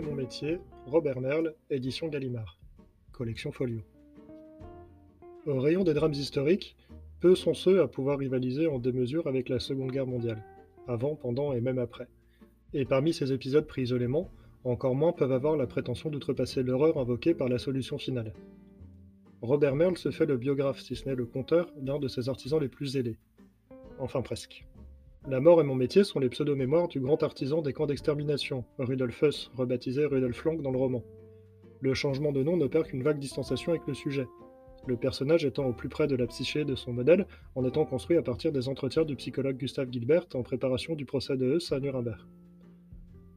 mon métier, Robert Merle, édition Gallimard. Collection Folio. Au rayon des drames historiques, peu sont ceux à pouvoir rivaliser en démesure avec la Seconde Guerre mondiale, avant, pendant et même après. Et parmi ces épisodes pris isolément, encore moins peuvent avoir la prétention d'outrepasser l'horreur invoquée par la solution finale. Robert Merle se fait le biographe, si ce n'est le conteur, d'un de ses artisans les plus zélés. Enfin presque. La mort et mon métier sont les pseudo-mémoires du grand artisan des camps d'extermination, Rudolf Huss, rebaptisé Rudolf Lang dans le roman. Le changement de nom n'opère qu'une vague distanciation avec le sujet, le personnage étant au plus près de la psyché de son modèle en étant construit à partir des entretiens du psychologue Gustave Gilbert en préparation du procès de Huss à Nuremberg.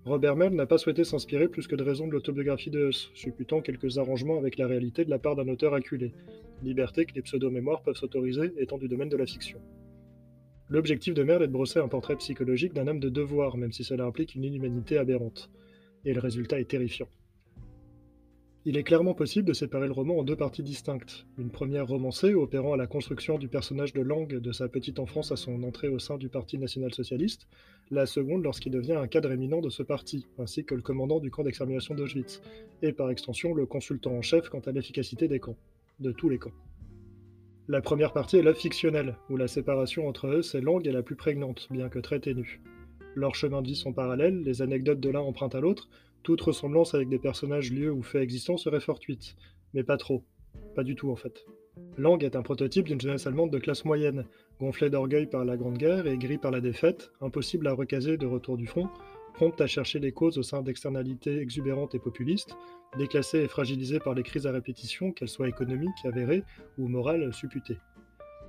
Robert Merle n'a pas souhaité s'inspirer plus que de raison de l'autobiographie de Huss, supputant quelques arrangements avec la réalité de la part d'un auteur acculé, liberté que les pseudo-mémoires peuvent s'autoriser étant du domaine de la fiction. L'objectif de Merle est de brosser un portrait psychologique d'un homme de devoir, même si cela implique une inhumanité aberrante. Et le résultat est terrifiant. Il est clairement possible de séparer le roman en deux parties distinctes. Une première romancée, opérant à la construction du personnage de Lang de sa petite enfance à son entrée au sein du Parti national-socialiste, la seconde lorsqu'il devient un cadre éminent de ce parti, ainsi que le commandant du camp d'extermination d'Auschwitz, et par extension le consultant en chef quant à l'efficacité des camps, de tous les camps. La première partie est l'œuvre fictionnelle, où la séparation entre eux et Lang est la plus prégnante, bien que très ténue. Leurs chemins de vie sont parallèles, les anecdotes de l'un empruntent à l'autre, toute ressemblance avec des personnages, lieux ou faits existants serait fortuite, mais pas trop. Pas du tout en fait. Lang est un prototype d'une jeunesse allemande de classe moyenne, gonflé d'orgueil par la Grande Guerre et gris par la défaite, impossible à recaser de retour du front, prompte à chercher les causes au sein d'externalités exubérantes et populistes, déclassée et fragilisée par les crises à répétition, qu'elles soient économiques, avérées ou morales supputées.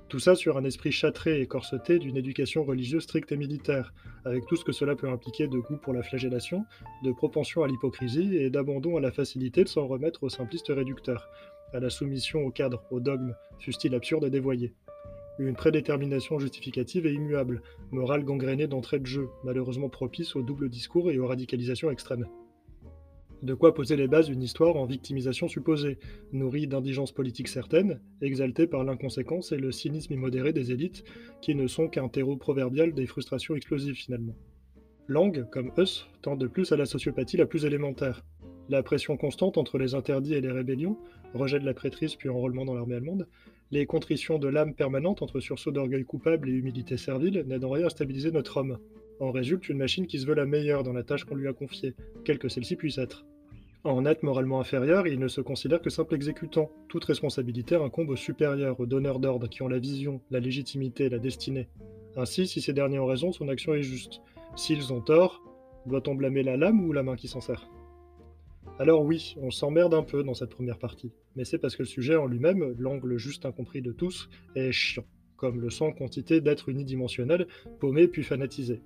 Tout ça sur un esprit châtré et corseté d'une éducation religieuse stricte et militaire, avec tout ce que cela peut impliquer de goût pour la flagellation, de propension à l'hypocrisie et d'abandon à la facilité de s'en remettre aux simplistes réducteurs, à la soumission au cadre, au dogme, fût-il absurde et dévoyé. Une prédétermination justificative et immuable, morale gangrénée d'entrée de jeu, malheureusement propice au double discours et aux radicalisations extrêmes. De quoi poser les bases d'une histoire en victimisation supposée, nourrie d'indigence politique certaine, exaltée par l'inconséquence et le cynisme immodéré des élites, qui ne sont qu'un terreau proverbial des frustrations explosives finalement. Lang, comme Huss, tend de plus à la sociopathie la plus élémentaire. La pression constante entre les interdits et les rébellions, rejet de la prêtrise puis enrôlement dans l'armée allemande, les contritions de l'âme permanente entre sursaut d'orgueil coupable et humilité servile n'aident en rien à stabiliser notre homme. En résulte une machine qui se veut la meilleure dans la tâche qu'on lui a confiée, quelle que celle-ci puisse être. En être moralement inférieur, il ne se considère que simple exécutant. Toute responsabilité incombe aux supérieurs, aux donneurs d'ordre, qui ont la vision, la légitimité, la destinée. Ainsi, si ces derniers ont raison, son action est juste. S'ils ont tort, doit-on blâmer la lame ou la main qui s'en sert? Alors oui, on s'emmerde un peu dans cette première partie, mais c'est parce que le sujet en lui-même, l'angle juste incompris de tous, est chiant, comme le sans quantité d'êtres unidimensionnels, paumés puis fanatisés.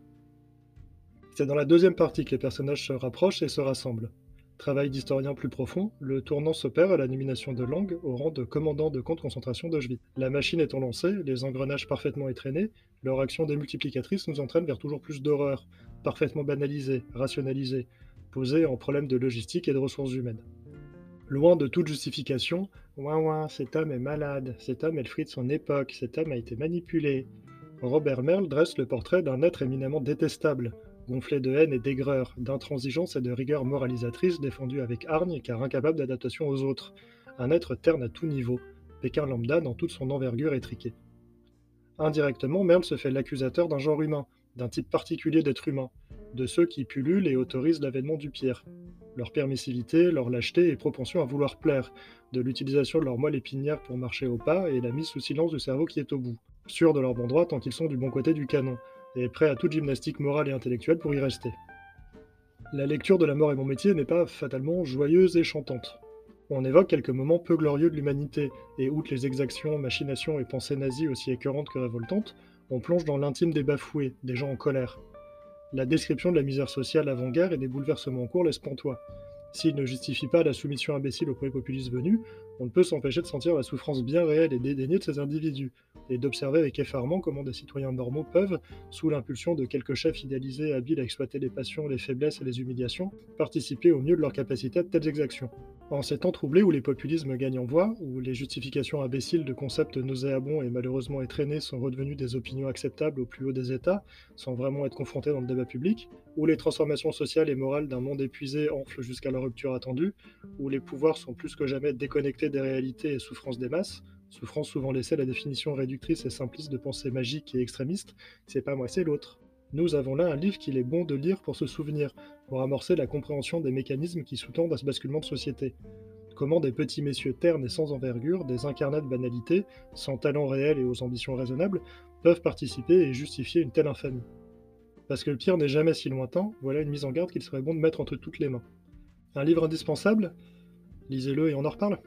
C'est dans la deuxième partie que les personnages se rapprochent et se rassemblent. Travail d'historien plus profond, le tournant s'opère à la nomination de Lang au rang de commandant de camp de concentration d'Auschwitz. La machine étant lancée, les engrenages parfaitement étraînés, leur action démultiplicatrice nous entraîne vers toujours plus d'horreurs, parfaitement banalisées, rationalisées, posées en problème de logistique et de ressources humaines. Loin de toute justification, ouin ouin, cet homme est malade, cet homme est le fruit de son époque, cet homme a été manipulé. Robert Merle dresse le portrait d'un être éminemment détestable, gonflé de haine et d'aigreur, d'intransigeance et de rigueur moralisatrice défendu avec hargne car incapable d'adaptation aux autres, un être terne à tout niveau, Pékin lambda dans toute son envergure étriquée. Indirectement, Merle se fait l'accusateur d'un genre humain, d'un type particulier d'être humain, de ceux qui pullulent et autorisent l'avènement du pire. Leur permissivité, leur lâcheté et propension à vouloir plaire, de l'utilisation de leur moelle épinière pour marcher au pas et la mise sous silence du cerveau qui est au bout, sûrs de leur bon droit tant qu'ils sont du bon côté du canon, et prêt à toute gymnastique morale et intellectuelle pour y rester. La lecture de La mort et mon métier n'est pas fatalement joyeuse et chantante. On évoque quelques moments peu glorieux de l'humanité, et outre les exactions, machinations et pensées nazies aussi écœurantes que révoltantes, on plonge dans l'intime des bafoués, des gens en colère. La description de la misère sociale avant-guerre et des bouleversements en cours laisse pantois, s'il ne justifie pas la soumission imbécile au premier populisme venu, on ne peut s'empêcher de sentir la souffrance bien réelle et dédaignée de ces individus, et d'observer avec effarement comment des citoyens normaux peuvent, sous l'impulsion de quelques chefs idéalisés habiles à exploiter les passions, les faiblesses et les humiliations, participer au mieux de leur capacité à de telles exactions. En ces temps troublés où les populismes gagnent en voix, où les justifications imbéciles de concepts nauséabonds et malheureusement étraînés sont redevenus des opinions acceptables au plus haut des États, sans vraiment être confrontés dans le débat public, où les transformations sociales et morales d'un monde épuisé enflent jusqu'à la rupture attendue, où les pouvoirs sont plus que jamais déconnectés des réalités et souffrances des masses, souffrance souvent laissée à la définition réductrice et simpliste de pensées magiques et extrémistes, c'est pas moi c'est l'autre. Nous avons là un livre qu'il est bon de lire pour se souvenir, pour amorcer la compréhension des mécanismes qui sous-tendent à ce basculement de société. Comment des petits messieurs ternes et sans envergure, des incarnats de banalité, sans talent réel et aux ambitions raisonnables, peuvent participer et justifier une telle infamie. Parce que le pire n'est jamais si lointain, voilà une mise en garde qu'il serait bon de mettre entre toutes les mains. Un livre indispensable? Lisez-le et on en reparle.